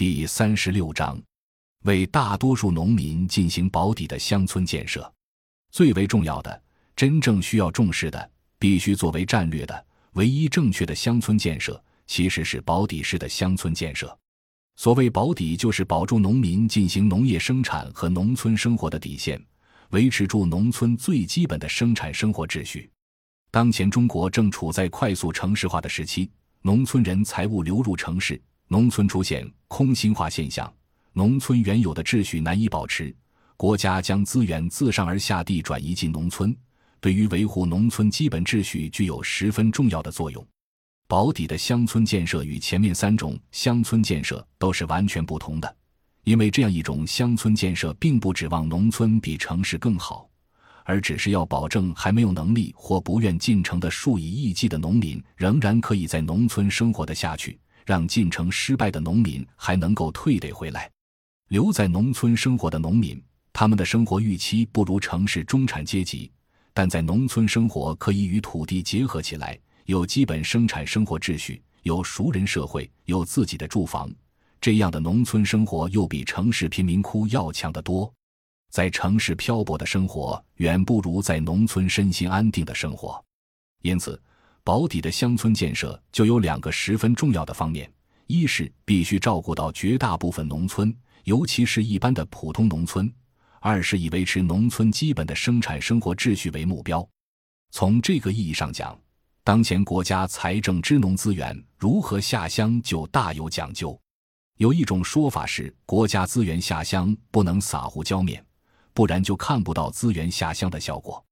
第三十六章，为大多数农民进行保底的乡村建设，最为重要的、真正需要重视的、必须作为战略的、唯一正确的乡村建设，其实是保底式的乡村建设。所谓保底，就是保住农民进行农业生产和农村生活的底线，维持住农村最基本的生产生活秩序。当前中国正处在快速城市化的时期，农村人财物流入城市。农村出现空心化现象，农村原有的秩序难以保持，国家将资源自上而下地转移进农村，对于维护农村基本秩序具有十分重要的作用。保底的乡村建设与前面三种乡村建设都是完全不同的，因为这样一种乡村建设并不指望农村比城市更好，而只是要保证还没有能力或不愿进城的数以亿计的农民仍然可以在农村生活的下去。让进城失败的农民还能够退得回来，留在农村生活的农民，他们的生活预期不如城市中产阶级，但在农村生活可以与土地结合起来，有基本生产生活秩序，有熟人社会，有自己的住房，这样的农村生活又比城市贫民窟要强得多。在城市漂泊的生活远不如在农村身心安定的生活，因此。保底的乡村建设就有两个十分重要的方面：一是必须照顾到绝大部分农村，尤其是一般的普通农村；二是以维持农村基本的生产生活秩序为目标。从这个意义上讲，当前国家财政支农资源如何下乡就大有讲究。有一种说法是，国家资源下乡不能撒胡浇面，不然就看不到资源下乡的效果。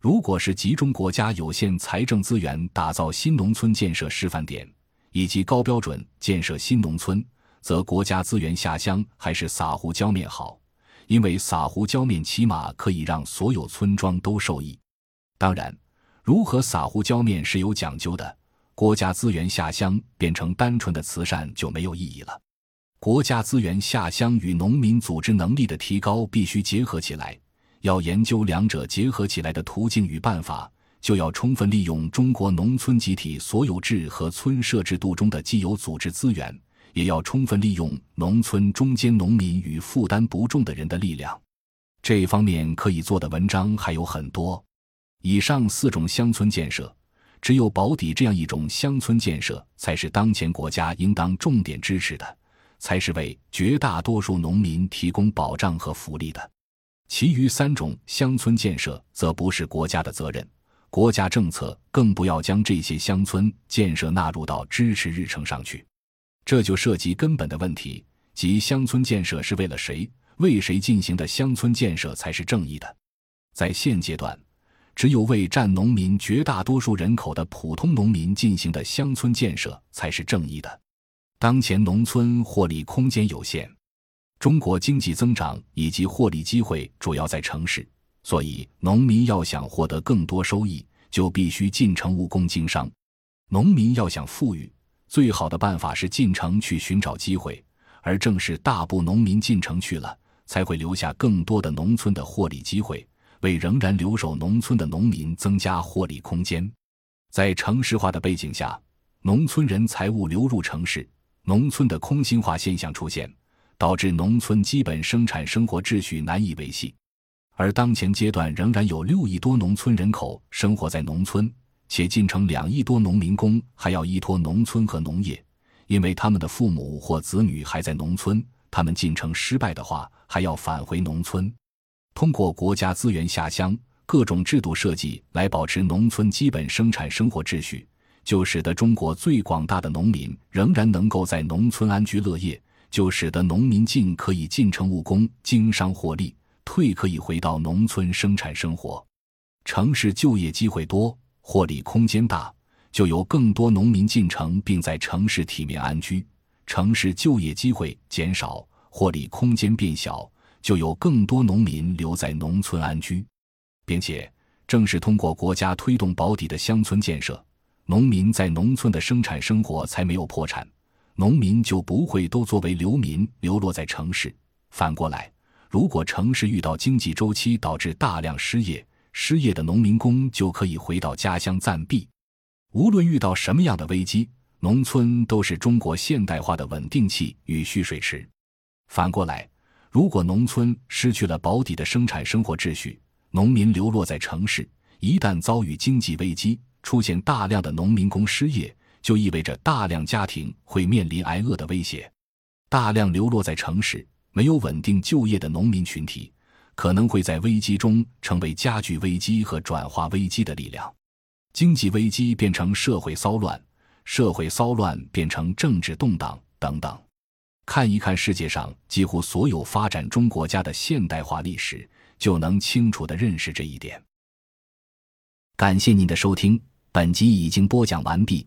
如果是集中国家有限财政资源打造新农村建设示范点，以及高标准建设新农村，则国家资源下乡还是撒胡椒面好？因为撒胡椒面起码可以让所有村庄都受益。当然，如何撒胡椒面是有讲究的。国家资源下乡变成单纯的慈善就没有意义了。国家资源下乡与农民组织能力的提高必须结合起来。要研究两者结合起来的途径与办法，就要充分利用中国农村集体所有制和村社制度中的既有组织资源，也要充分利用农村中间农民与负担不重的人的力量。这方面可以做的文章还有很多。以上四种乡村建设，只有保底这样一种乡村建设，才是当前国家应当重点支持的，才是为绝大多数农民提供保障和福利的。其余三种乡村建设则不是国家的责任，国家政策更不要将这些乡村建设纳入到支持日程上去。这就涉及根本的问题，即乡村建设是为了谁、为谁进行的？乡村建设才是正义的。在现阶段，只有为占农民绝大多数人口的普通农民进行的乡村建设才是正义的。当前农村获利空间有限。中国经济增长以及获利机会主要在城市，所以农民要想获得更多收益，就必须进城务工经商。农民要想富裕，最好的办法是进城去寻找机会，而正是大部农民进城去了，才会留下更多的农村的获利机会，为仍然留守农村的农民增加获利空间。在城市化的背景下，农村人财物流入城市，农村的空心化现象出现。导致农村基本生产生活秩序难以维系，而当前阶段仍然有六亿多农村人口生活在农村，且进城两亿多农民工还要依托农村和农业，因为他们的父母或子女还在农村，他们进城失败的话还要返回农村。通过国家资源下乡、各种制度设计来保持农村基本生产生活秩序，就使得中国最广大的农民仍然能够在农村安居乐业。就使得农民进可以进城务工经商获利，退可以回到农村生产生活。城市就业机会多，获利空间大，就有更多农民进城并在城市体面安居；城市就业机会减少，获利空间变小，就有更多农民留在农村安居。并且，正是通过国家推动保底的乡村建设，农民在农村的生产生活才没有破产。农民就不会都作为流民流落在城市。反过来，如果城市遇到经济周期导致大量失业，失业的农民工就可以回到家乡暂避。无论遇到什么样的危机，农村都是中国现代化的稳定器与蓄水池。反过来，如果农村失去了保底的生产生活秩序，农民流落在城市，一旦遭遇经济危机，出现大量的农民工失业，就意味着大量家庭会面临挨饿的威胁。大量流落在城市、没有稳定就业的农民群体，可能会在危机中成为加剧危机和转化危机的力量。经济危机变成社会骚乱，社会骚乱变成政治动荡，等等。看一看世界上几乎所有发展中国家的现代化历史，就能清楚地认识这一点。感谢您的收听，本集已经播讲完毕。